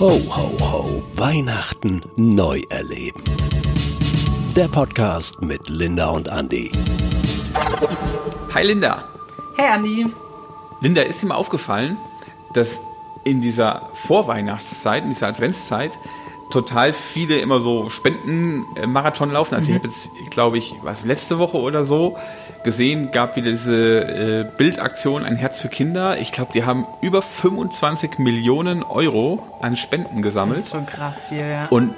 Ho, ho, ho. Weihnachten neu erleben. Der Podcast mit Linda und Andy. Hi Linda. Hey Andi. Linda, ist dir mal aufgefallen, dass in dieser Vorweihnachtszeit, in dieser Adventszeit, total viele immer so Spendenmarathon laufen. Also ich habe jetzt, glaube ich, was letzte Woche oder so gesehen, gab wieder diese äh, Bildaktion Ein Herz für Kinder. Ich glaube, die haben über 25 Millionen Euro an Spenden gesammelt. Das ist schon krass viel, ja. Und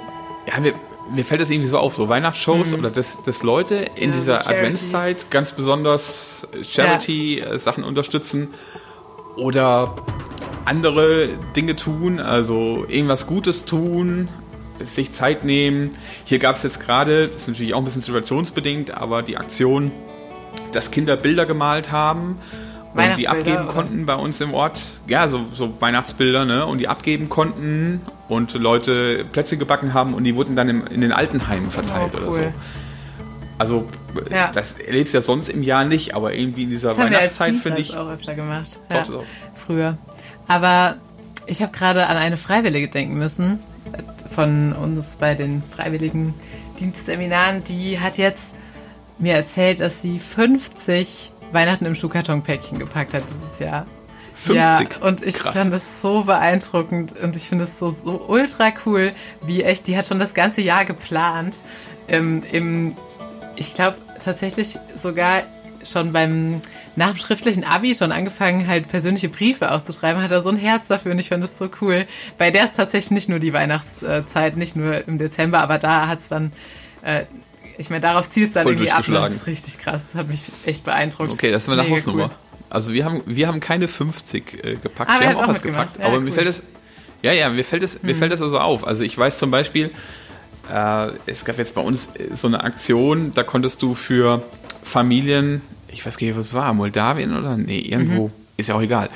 ja, mir, mir fällt das irgendwie so auf, so Weihnachtsshows oder dass, dass Leute in Mhm. Ja, dieser Charity. Adventszeit ganz besonders Charity-Sachen unterstützen oder andere Dinge tun, also irgendwas Gutes tun, sich Zeit nehmen. Hier gab es jetzt gerade, das ist natürlich auch ein bisschen situationsbedingt, aber die Aktion, dass Kinder Bilder gemalt haben und die abgeben oder? konnten bei uns im Ort. Ja, so, so Weihnachtsbilder, ne? Und die abgeben konnten und Leute Plätzchen gebacken haben und die wurden dann im, in den Altenheimen verteilt Oh, oder cool. so. Also, Ja. das erlebst du ja sonst im Jahr nicht, aber irgendwie in dieser Das Weihnachtszeit finde ich. auch öfter gemacht. Ja, früher. Aber ich habe gerade an eine Freiwillige denken müssen von uns bei den freiwilligen Dienstseminaren. Die hat jetzt mir erzählt, dass sie 50 Weihnachten im Schuhkartonpäckchen gepackt hat dieses Jahr. 50? Ja, und ich Krass. fand das so beeindruckend und ich finde es so, so ultra cool, wie echt, die hat schon das ganze Jahr geplant. Im, im ich glaube tatsächlich sogar schon beim nach dem schriftlichen Abi schon angefangen, halt persönliche Briefe auch zu schreiben, hat er so ein Herz dafür und ich fand das so cool. Bei der ist tatsächlich nicht nur die Weihnachtszeit, nicht nur im Dezember, aber da hat es dann, äh, ich meine, darauf zielt es dann Voll irgendwie ab. Das ist richtig krass, hat mich echt beeindruckt. Okay, das ist eine Mega Hausnummer. cool. Also wir haben, wir haben keine 50 äh, gepackt, Ah, wir haben auch auch was gepackt. Ja, aber mir cool. fällt es, ja, ja, mir fällt es, mir fällt es also auf. Also ich weiß zum Beispiel, äh, es gab jetzt bei uns äh, so eine Aktion, da konntest du für Familien, ich weiß gar nicht, was es war, Moldawien oder? Nee, irgendwo, ist ja auch egal.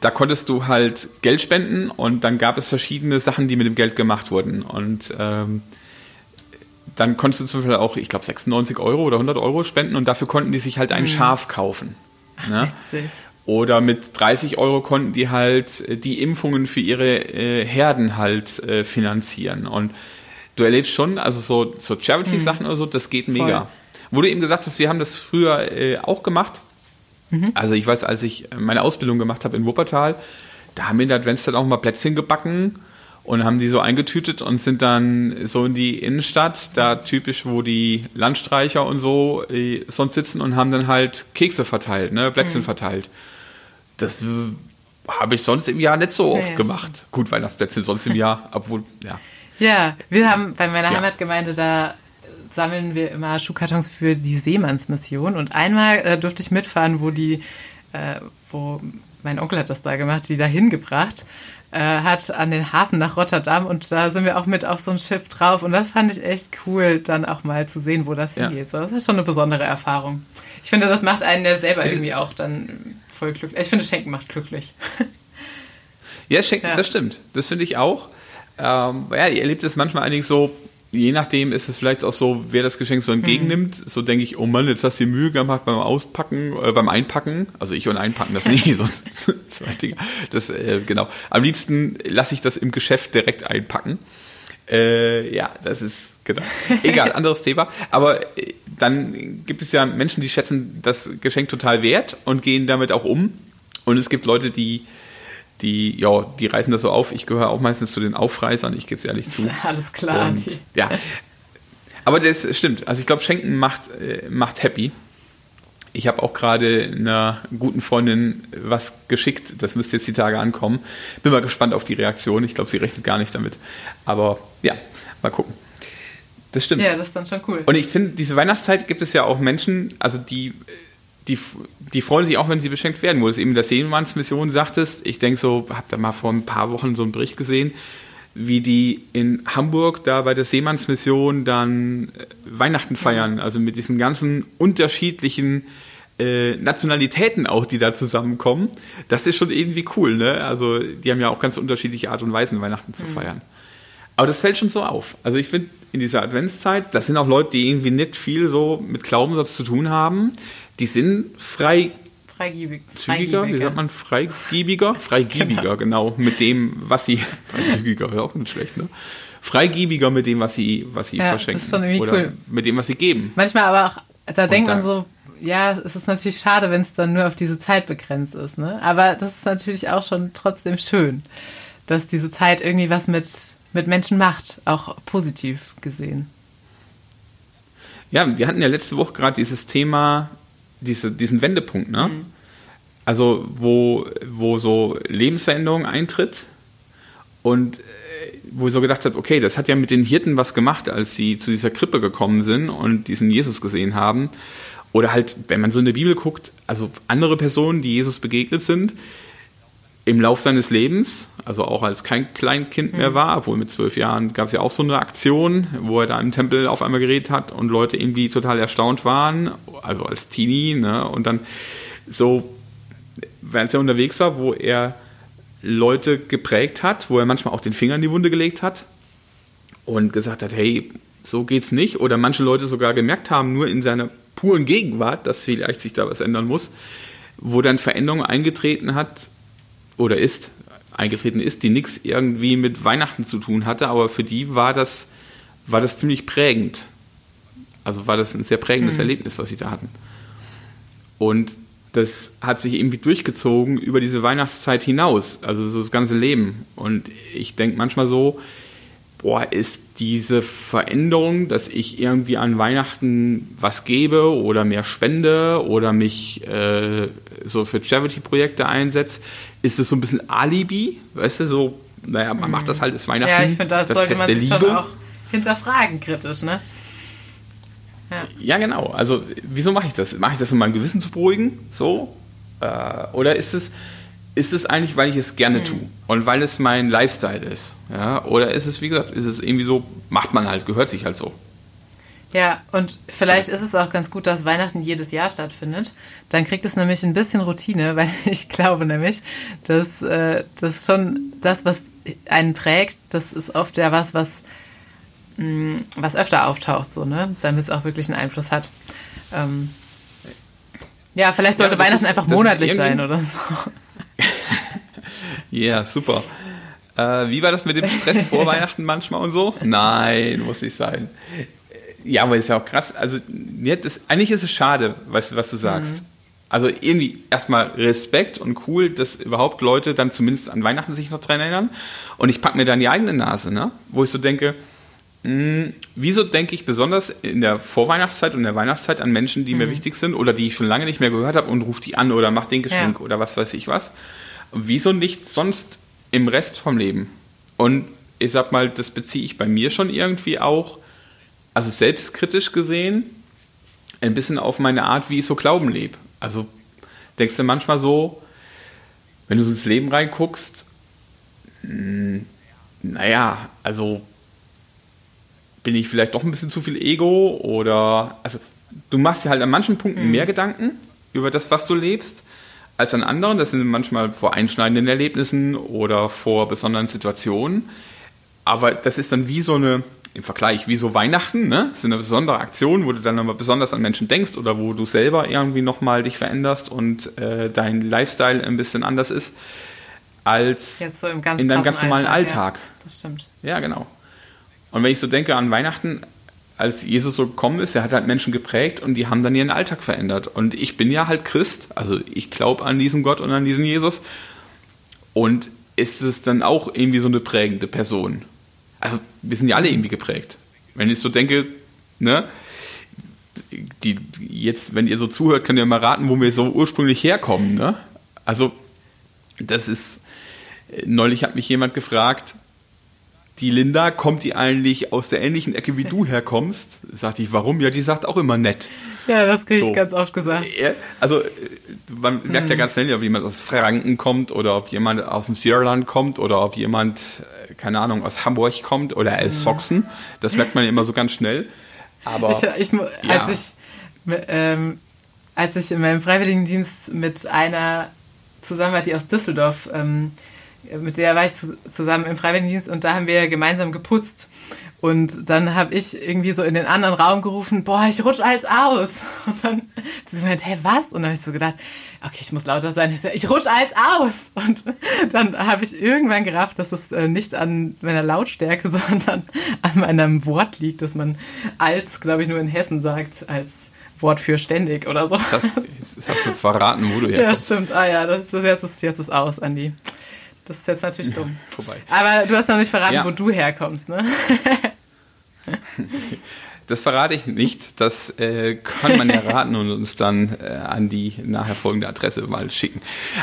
Da konntest du halt Geld spenden und dann gab es verschiedene Sachen, die mit dem Geld gemacht wurden. Und ähm, dann konntest du zum Beispiel auch, ich glaube, 96 Euro oder 100 Euro spenden und dafür konnten die sich halt ein Schaf kaufen. Ne? Witzig. Oder mit 30 Euro konnten die halt äh, die Impfungen für ihre äh, Herden halt äh, finanzieren. Und du erlebst schon, also so, so Charity-Sachen oder so, das geht mega. Wo du eben gesagt hast, wir haben das früher äh, auch gemacht. Also ich weiß, als ich meine Ausbildung gemacht habe in Wuppertal, da haben wir in der Adventszeit auch mal Plätzchen gebacken und haben die so eingetütet und sind dann so in die Innenstadt, da typisch, wo die Landstreicher und so äh, sonst sitzen und haben dann halt Kekse verteilt, ne, Plätzchen verteilt. Das habe ich sonst im Jahr nicht so oft ja, gemacht. Gut, Weihnachtsplätzchen sonst im Jahr, obwohl, ja. Ja, wir haben bei meiner Ja. Heimatgemeinde, da sammeln wir immer Schuhkartons für die Seemannsmission. Und einmal äh, durfte ich mitfahren, wo die, äh, wo mein Onkel hat das da gemacht, die da hingebracht äh, hat an den Hafen nach Rotterdam. Und da sind wir auch mit auf so ein Schiff drauf. Und das fand ich echt cool, dann auch mal zu sehen, wo das Ja. hingeht. So, das ist schon eine besondere Erfahrung. Ich finde, das macht einen ja selber irgendwie auch dann voll glücklich. Ich finde, Schenken macht glücklich. Ja, schenken, Ja. das stimmt. Das finde ich auch. Ähm, ja, ihr erlebt es manchmal eigentlich so, je nachdem ist es vielleicht auch so, wer das Geschenk so entgegennimmt. So denke ich, oh Mann, jetzt hast du dir Mühe gemacht beim Auspacken, äh, beim Einpacken. Also ich und Einpacken das nicht, sonst zwei Dinge. Das, äh, genau. Am liebsten lasse ich das im Geschäft direkt einpacken. Äh, ja, das ist, genau. Egal, anderes Thema. Aber äh, dann gibt es ja Menschen, die schätzen das Geschenk total wert und gehen damit auch um. Und es gibt Leute, die, die, ja, die reißen das so auf. Ich gehöre auch meistens zu den Aufreißern, ich gebe es ehrlich zu. Alles klar. Und, ja. Aber das stimmt. Also ich glaube, Schenken macht, äh, macht happy. Ich habe auch gerade einer guten Freundin was geschickt. Das müsste jetzt die Tage ankommen. Bin mal gespannt auf die Reaktion. Ich glaube, sie rechnet gar nicht damit. Aber ja, mal gucken. Das stimmt. Ja, das ist dann schon cool. Und ich finde, diese Weihnachtszeit gibt es ja auch Menschen, also die, die, die freuen sich auch, wenn sie beschenkt werden, wo du es eben in der Seemannsmission sagtest. Ich denke so, hab da mal vor ein paar Wochen so einen Bericht gesehen, wie die in Hamburg da bei der Seemannsmission dann äh, Weihnachten feiern, also mit diesen ganzen unterschiedlichen äh, Nationalitäten auch, die da zusammenkommen. Das ist schon irgendwie cool, ne? Also die haben ja auch ganz unterschiedliche Art und Weisen, Weihnachten zu feiern. Aber das fällt schon so auf. Also ich finde, in dieser Adventszeit, das sind auch Leute, die irgendwie nicht viel so mit Glaubenssatz zu tun haben. Die sind frei freigiebig. Zügiger, wie sagt man? Freigiebiger? Freigiebiger, genau. genau. Mit dem, was sie. Freizügiger wäre auch nicht schlecht, ne? Freigiebiger mit dem, was sie, was sie ja, verschenken. Das ist schon irgendwie Oder cool. Mit dem, was sie geben. Manchmal aber auch, da Und denkt man so, ja, es ist natürlich schade, wenn es dann nur auf diese Zeit begrenzt ist, ne? Aber das ist natürlich auch schon trotzdem schön, dass diese Zeit irgendwie was mit, mit Menschen macht, auch positiv gesehen. Ja, wir hatten ja letzte Woche gerade dieses Thema, diese, diesen Wendepunkt, ne? Mhm. Also, wo, wo so Lebensveränderung eintritt und äh, wo ich so gedacht habe, okay, das hat ja mit den Hirten was gemacht, als sie zu dieser Krippe gekommen sind und diesen Jesus gesehen haben. Oder halt, wenn man so in der Bibel guckt, also andere Personen, die Jesus begegnet sind, im Lauf seines Lebens, also auch als kein Kleinkind mehr mhm. war, obwohl mit zwölf Jahren gab es ja auch so eine Aktion, wo er da im Tempel auf einmal geredet hat und Leute irgendwie total erstaunt waren, also als Teenie, ne? Und dann so, wenn er unterwegs war, wo er Leute geprägt hat, wo er manchmal auch den Finger in die Wunde gelegt hat und gesagt hat, hey, so geht's nicht. Oder manche Leute sogar gemerkt haben, nur in seiner puren Gegenwart, dass vielleicht sich da was ändern muss, wo dann Veränderung eingetreten hat, oder ist, eingetreten ist, die nichts irgendwie mit Weihnachten zu tun hatte, aber für die war das, war das ziemlich prägend. Also war das ein sehr prägendes mhm. Erlebnis, was sie da hatten. Und das hat sich irgendwie durchgezogen über diese Weihnachtszeit hinaus, also so das ganze Leben. Und ich denke manchmal so, boah, ist diese Veränderung, dass ich irgendwie an Weihnachten was gebe oder mehr spende oder mich äh, so für Charity-Projekte einsetze, ist es so ein bisschen Alibi, weißt du, so, naja, man macht das halt, ist Weihnachten. Ja, ich finde, das, das sollte Fest man sich Liebe. schon auch hinterfragen, kritisch, ne? Ja. ja, genau. Also, wieso mache ich das? Mache ich das, um mein Gewissen zu beruhigen? So? Äh, oder ist es, ist es eigentlich, weil ich es gerne mhm. tue und weil es mein Lifestyle ist? Ja? Oder ist es, wie gesagt, ist es irgendwie so, macht man halt, gehört sich halt so? Ja, und vielleicht ist es auch ganz gut, dass Weihnachten jedes Jahr stattfindet. Dann kriegt es nämlich ein bisschen Routine, weil ich glaube nämlich, dass äh, das schon das, was einen prägt, das ist oft ja was, was, mh, mm, was öfter auftaucht, so, ne? Damit es auch wirklich einen Einfluss hat. Ähm, ja, vielleicht sollte ja, Weihnachten ist, einfach monatlich sein oder so. Ja, yeah, super. Äh, wie war das mit dem Stress vor Weihnachten manchmal und so? Nein, muss nicht sein. Ja, aber ist ja auch krass. Also, das, eigentlich ist es schade, weißt du, was du sagst. Mhm. Also irgendwie erstmal Respekt und cool, dass überhaupt Leute dann zumindest an Weihnachten sich noch dran erinnern. Und ich packe mir dann die eigene Nase, ne? wo ich so denke, mh, hm, wieso denke ich besonders in der Vorweihnachtszeit und der Weihnachtszeit an Menschen, die mhm. mir wichtig sind oder die ich schon lange nicht mehr gehört habe und rufe die an oder mach den Geschenk ja. oder was weiß ich was wieso nicht sonst im Rest vom Leben? Und ich sag mal, das beziehe ich bei mir schon irgendwie auch, also selbstkritisch gesehen, ein bisschen auf meine Art, wie ich so Glauben lebe. Also denkst du manchmal so, wenn du so ins Leben reinguckst, hm, naja, also bin ich vielleicht doch ein bisschen zu viel Ego oder, also du machst dir halt an manchen Punkten mhm. mehr Gedanken über das, was du lebst als an anderen. Das sind manchmal vor einschneidenden Erlebnissen oder vor besonderen Situationen. Aber das ist dann wie so eine, im Vergleich, wie so Weihnachten, ne? Das ist eine besondere Aktion, wo du dann nochmal besonders an Menschen denkst oder wo du selber irgendwie nochmal dich veränderst und äh, dein Lifestyle ein bisschen anders ist als so in deinem ganz normalen Alltag. Alltag. Ja, das stimmt. Ja, genau. Und wenn ich so denke an Weihnachten, als Jesus so gekommen ist, er hat halt Menschen geprägt und die haben dann ihren Alltag verändert. Und ich bin ja halt Christ, also ich glaube an diesen Gott und an diesen Jesus. Und ist es dann auch irgendwie so eine prägende Person? Also wir sind ja alle irgendwie geprägt. Wenn ich so denke, ne, die, jetzt, wenn ihr so zuhört, könnt ihr mal raten, wo wir so ursprünglich herkommen, ne? Also, das ist, neulich hat mich jemand gefragt, die Linda, kommt die eigentlich aus der ähnlichen Ecke wie du herkommst? Sagte ich, warum? Ja, die sagt auch immer nett. Ja, das kriege ich so. ganz oft gesagt. Also man merkt ja hm. ganz schnell, ob jemand aus Franken kommt oder ob jemand aus dem Sierland kommt oder ob jemand, äh, keine Ahnung, aus Hamburg kommt oder aus hm. Sachsen. Das merkt man immer so ganz schnell. Aber ich, ich, ja. als, ich, ähm, als ich in meinem Freiwilligendienst mit einer zusammen war, die aus Düsseldorf ähm, mit der war ich zu, zusammen im Freiwilligendienst und da haben wir gemeinsam geputzt. Und dann habe ich irgendwie so in den anderen Raum gerufen, boah, ich rutsch als aus. Und dann hat sie gemeint, hä, was? Und dann habe ich so gedacht, okay, ich muss lauter sein. Ich, so, ich rutsch als aus. Und dann habe ich irgendwann gerafft, dass es äh, nicht an meiner Lautstärke, sondern an meinem Wort liegt, dass man als, glaube ich, nur in Hessen sagt, als Wort für ständig oder so. Das hast, das hast du verraten, wo du herkommst. Ja, stimmt. Ah ja, das, das jetzt, ist, jetzt ist aus, Andi. Das ist jetzt natürlich dumm. Ja, vorbei. Aber du hast noch nicht verraten, ja. wo du herkommst, ne? Das verrate ich nicht. Das äh, kann man ja raten und uns dann äh, an die nachher folgende Adresse mal schicken.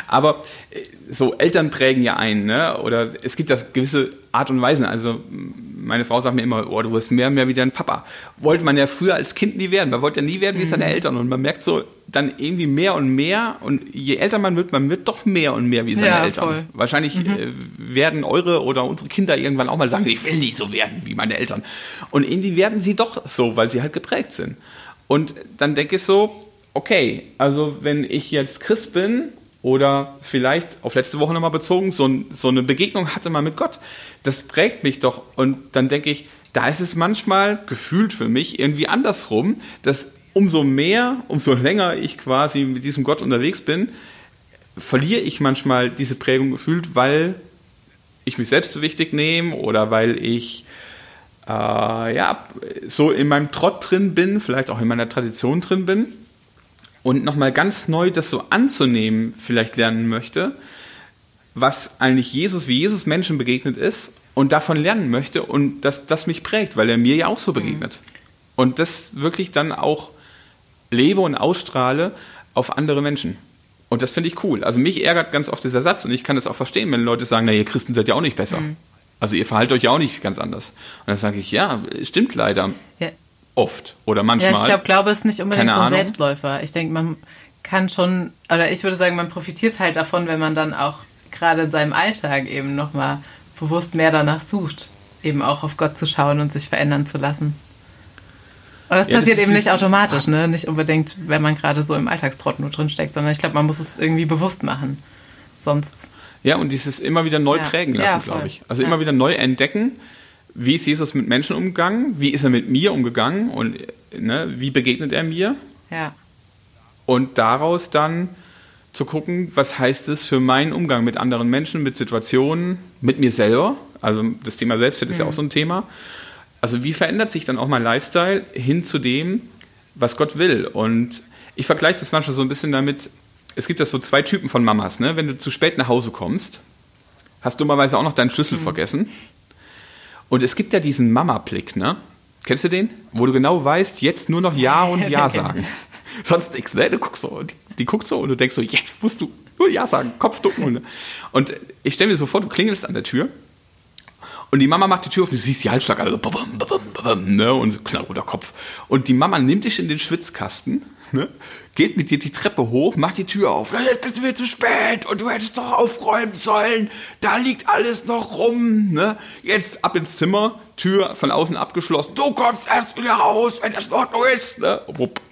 Aber äh, so Eltern prägen ja ein, ne? Oder es gibt das gewisse Art und Weisen. Also meine Frau sagt mir immer, oh, du wirst mehr und mehr wie dein Papa. Wollte man ja früher als Kind nie werden. Man wollte ja nie werden wie seine mhm. Eltern. Und man merkt so dann irgendwie mehr und mehr. Und je älter man wird, man wird doch mehr und mehr wie seine ja, Eltern. Voll. Wahrscheinlich mhm. äh, werden eure oder unsere Kinder irgendwann auch mal sagen, ich will nicht so werden wie meine Eltern. Und irgendwie werden sie doch so, weil sie halt geprägt sind. Und dann denke ich so, okay, also wenn ich jetzt Christ bin oder vielleicht auf letzte Woche nochmal bezogen, so, so eine Begegnung hatte man mit Gott. Das prägt mich doch. Und dann denke ich, da ist es manchmal gefühlt für mich irgendwie andersrum, dass umso mehr, umso länger ich quasi mit diesem Gott unterwegs bin, verliere ich manchmal diese Prägung gefühlt, weil ich mich selbst so wichtig nehme oder weil ich äh, ja so in meinem Trott drin bin, vielleicht auch in meiner Tradition drin bin und nochmal ganz neu das so anzunehmen vielleicht lernen möchte, was eigentlich Jesus, wie Jesus Menschen begegnet ist und davon lernen möchte und dass das mich prägt, weil er mir ja auch so begegnet. Mhm. Und das wirklich dann auch lebe und ausstrahle auf andere Menschen. Und das finde ich cool. Also mich ärgert ganz oft dieser Satz und ich kann das auch verstehen, wenn Leute sagen, na ihr Christen seid ja auch nicht besser. Mhm. Also ihr verhaltet euch ja auch nicht ganz anders. Und dann sage ich, ja, stimmt leider. Ja, oft oder manchmal. Ja, ich glaube, Glaube ist nicht unbedingt Keine so ein Ahnung. Selbstläufer. Ich denke, man kann schon, oder ich würde sagen, man profitiert halt davon, wenn man dann auch gerade in seinem Alltag eben nochmal bewusst mehr danach sucht, eben auch auf Gott zu schauen und sich verändern zu lassen. Und das ja, passiert das eben nicht automatisch, ne? Nicht unbedingt, wenn man gerade so im Alltagstrott nur drin steckt, sondern ich glaube, man muss es irgendwie bewusst machen. Sonst. Ja, und dieses immer wieder neu ja. prägen lassen, ja, glaube ich. Also immer wieder neu entdecken wie ist Jesus mit Menschen umgegangen, wie ist er mit mir umgegangen und ne, wie begegnet er mir. Ja. Und daraus dann zu gucken, was heißt es für meinen Umgang mit anderen Menschen, mit Situationen, mit mir selber. Also das Thema Selbstwert ist mhm. ja auch so ein Thema. Also wie verändert sich dann auch mein Lifestyle hin zu dem, was Gott will? Und ich vergleiche das manchmal so ein bisschen damit, es gibt ja so zwei Typen von Mamas. Ne? Wenn du zu spät nach Hause kommst, hast du dummerweise auch noch deinen Schlüssel mhm. vergessen und es gibt ja diesen Mama-Blick, ne? Kennst du den? Wo du genau weißt, jetzt nur noch Ja und Ja sagen. Sonst nichts, ne? Du guckst so, die, die, guckt so und du denkst so, jetzt musst du nur Ja sagen, Kopf ducken. Ne? Und ich stelle mir so vor, du klingelst an der Tür und die Mama macht die Tür auf und du siehst die Halsschlag alle so, ne? und so knallroter Kopf. Und die Mama nimmt dich in den Schwitzkasten ne? geht mit dir die Treppe hoch, macht die Tür auf. Jetzt bist du wieder zu spät und du hättest doch aufräumen sollen. Da liegt alles noch rum. Ne? Jetzt ab ins Zimmer, Tür von außen abgeschlossen. Du kommst erst wieder raus, wenn das in Ordnung ist. Ne?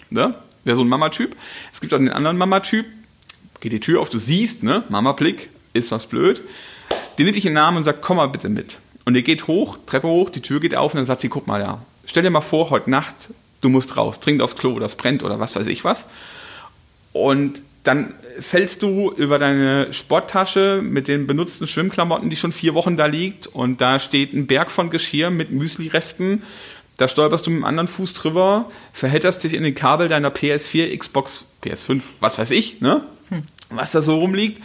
Ne? Wäre so ein Mama-Typ. Es gibt auch den anderen Mama-Typ. Geht die Tür auf, du siehst, ne? Mama-Blick, ist was blöd. Die nimmt dich in den Namen und sagt, komm mal bitte mit. Und ihr geht hoch, Treppe hoch, die Tür geht auf und dann sagt sie, guck mal ja. Stell dir mal vor, heute Nacht du musst raus, dringend aufs Klo, das brennt oder was weiß ich was. Und dann fällst du über deine Sporttasche mit den benutzten Schwimmklamotten, die schon vier Wochen da liegt, und da steht ein Berg von Geschirr mit Müsli-Resten. Da stolperst du mit dem anderen Fuß drüber, verhälterst dich in den Kabel deiner PS4, Xbox, PS5, was weiß ich, ne? Hm. Was da so rumliegt.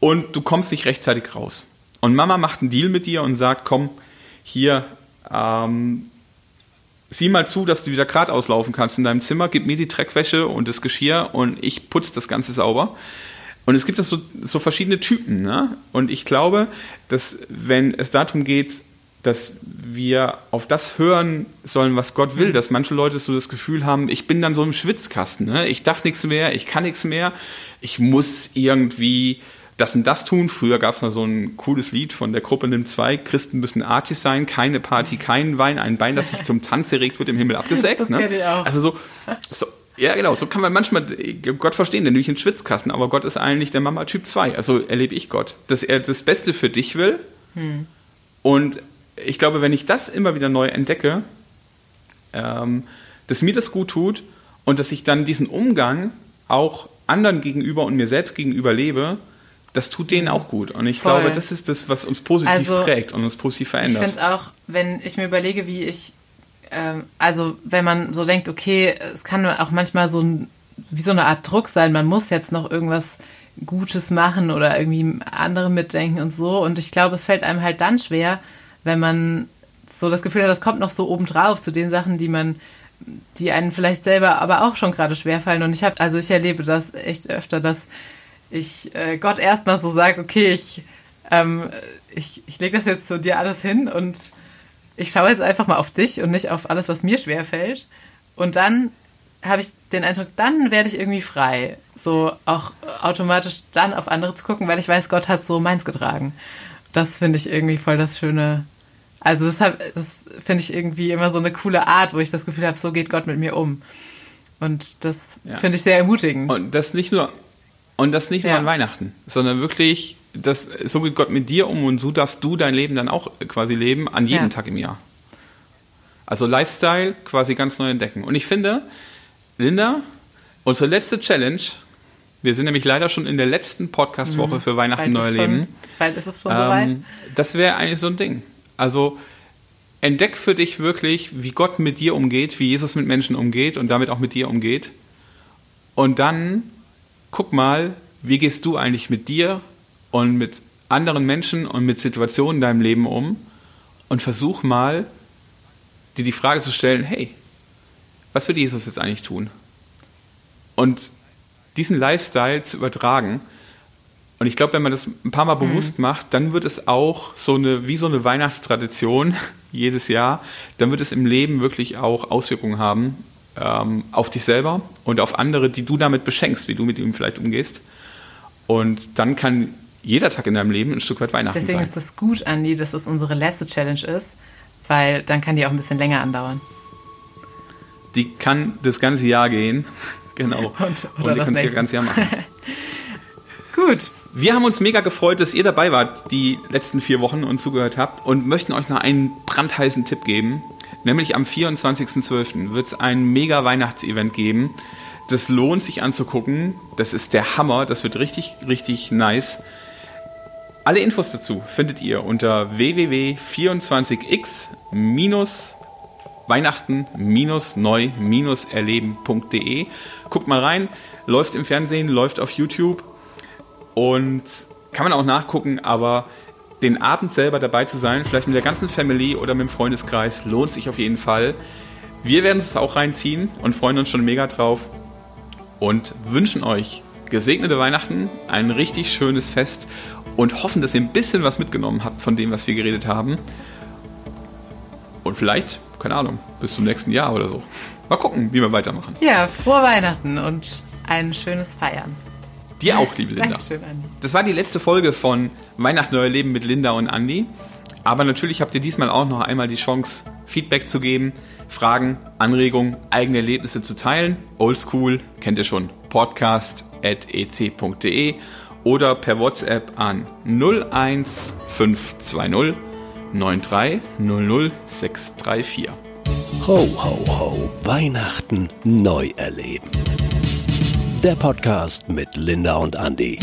Und du kommst nicht rechtzeitig raus. Und Mama macht einen Deal mit dir und sagt, komm, hier, ähm, sieh mal zu, dass du wieder gerade auslaufen kannst in deinem Zimmer, gib mir die Dreckwäsche und das Geschirr und ich putze das Ganze sauber. Und es gibt so, so verschiedene Typen. Ne? Und ich glaube, dass wenn es darum geht, dass wir auf das hören sollen, was Gott will, dass manche Leute so das Gefühl haben, ich bin dann so im Schwitzkasten, ne? ich darf nichts mehr, ich kann nichts mehr, ich muss irgendwie das und das tun. Früher gab es noch so ein cooles Lied von der Gruppe Nimm 2, Christen müssen artig sein, keine Party, kein Wein, ein Bein, das sich zum Tanz erregt, wird im Himmel abgesägt. Ne? Also so, so, ja genau, so kann man manchmal Gott verstehen, der nämlich in Schwitzkasten, aber Gott ist eigentlich der Mama Typ 2, also erlebe ich Gott, dass er das Beste für dich will hm. und ich glaube, wenn ich das immer wieder neu entdecke, ähm, dass mir das gut tut und dass ich dann diesen Umgang auch anderen gegenüber und mir selbst gegenüber lebe, das tut denen auch gut. Und ich Voll. glaube, das ist das, was uns positiv also, prägt und uns positiv verändert. Ich finde auch, wenn ich mir überlege, wie ich, ähm, also wenn man so denkt, okay, es kann auch manchmal so ein, wie so eine Art Druck sein, man muss jetzt noch irgendwas Gutes machen oder irgendwie andere mitdenken und so. Und ich glaube, es fällt einem halt dann schwer, wenn man so das Gefühl hat, das kommt noch so obendrauf zu den Sachen, die man die einen vielleicht selber aber auch schon gerade schwerfallen. Und ich habe, also ich erlebe das echt öfter, dass ich äh, Gott erstmal so sage, okay, ich, ähm, ich, ich lege das jetzt so dir alles hin und ich schaue jetzt einfach mal auf dich und nicht auf alles, was mir schwerfällt. Und dann habe ich den Eindruck, dann werde ich irgendwie frei. So auch automatisch dann auf andere zu gucken, weil ich weiß, Gott hat so meins getragen. Das finde ich irgendwie voll das Schöne. Also das, das finde ich irgendwie immer so eine coole Art, wo ich das Gefühl habe, so geht Gott mit mir um. Und das ja. finde ich sehr ermutigend. Und das nicht nur, und das nicht nur ja. an Weihnachten, sondern wirklich, das, so geht Gott mit dir um und so darfst du dein Leben dann auch quasi leben an jedem ja. Tag im Jahr. Also Lifestyle quasi ganz neu entdecken. Und ich finde, Linda, unsere letzte Challenge, wir sind nämlich leider schon in der letzten Podcast-Woche mhm. für Weihnachten Neu Leben. Weil ist es schon ähm, soweit? Das wäre eigentlich so ein Ding. Also entdeck für dich wirklich, wie Gott mit dir umgeht, wie Jesus mit Menschen umgeht und damit auch mit dir umgeht. Und dann guck mal, wie gehst du eigentlich mit dir und mit anderen Menschen und mit Situationen in deinem Leben um und versuch mal, dir die Frage zu stellen, hey, was würde Jesus jetzt eigentlich tun? Und diesen Lifestyle zu übertragen. Und ich glaube, wenn man das ein paar Mal bewusst mhm. macht, dann wird es auch so eine, wie so eine Weihnachtstradition jedes Jahr, dann wird es im Leben wirklich auch Auswirkungen haben ähm, auf dich selber und auf andere, die du damit beschenkst, wie du mit ihm vielleicht umgehst. Und dann kann jeder Tag in deinem Leben ein Stück weit Weihnachten Deswegen sein. Deswegen ist das gut, Andi, dass es unsere letzte Challenge ist, weil dann kann die auch ein bisschen länger andauern. Die kann das ganze Jahr gehen. genau. Und, oder und die kannst das ganze Jahr machen. gut. Wir haben uns mega gefreut, dass ihr dabei wart die letzten vier Wochen und zugehört habt und möchten euch noch einen brandheißen Tipp geben. Nämlich am 24.12. wird es ein mega Weihnachtsevent geben. Das lohnt sich anzugucken. Das ist der Hammer. Das wird richtig, richtig nice. Alle Infos dazu findet ihr unter www.24x- Weihnachten-neu-erleben.de. Guckt mal rein, läuft im Fernsehen, läuft auf YouTube und kann man auch nachgucken, aber den Abend selber dabei zu sein, vielleicht mit der ganzen Family oder mit dem Freundeskreis, lohnt sich auf jeden Fall. Wir werden es auch reinziehen und freuen uns schon mega drauf und wünschen euch gesegnete Weihnachten, ein richtig schönes Fest und hoffen, dass ihr ein bisschen was mitgenommen habt von dem, was wir geredet haben. Und vielleicht, keine Ahnung, bis zum nächsten Jahr oder so. Mal gucken, wie wir weitermachen. Ja, frohe Weihnachten und ein schönes Feiern. Dir auch, liebe Linda. Dankeschön, Andi. Das war die letzte Folge von Weihnachten Neuer Leben mit Linda und Andi. Aber natürlich habt ihr diesmal auch noch einmal die Chance, Feedback zu geben, Fragen, Anregungen, eigene Erlebnisse zu teilen. Oldschool, kennt ihr schon, podcast.ec.de oder per WhatsApp an 01520 9300634. Ho, ho, ho, Weihnachten neu erleben der Podcast mit Linda und Andy.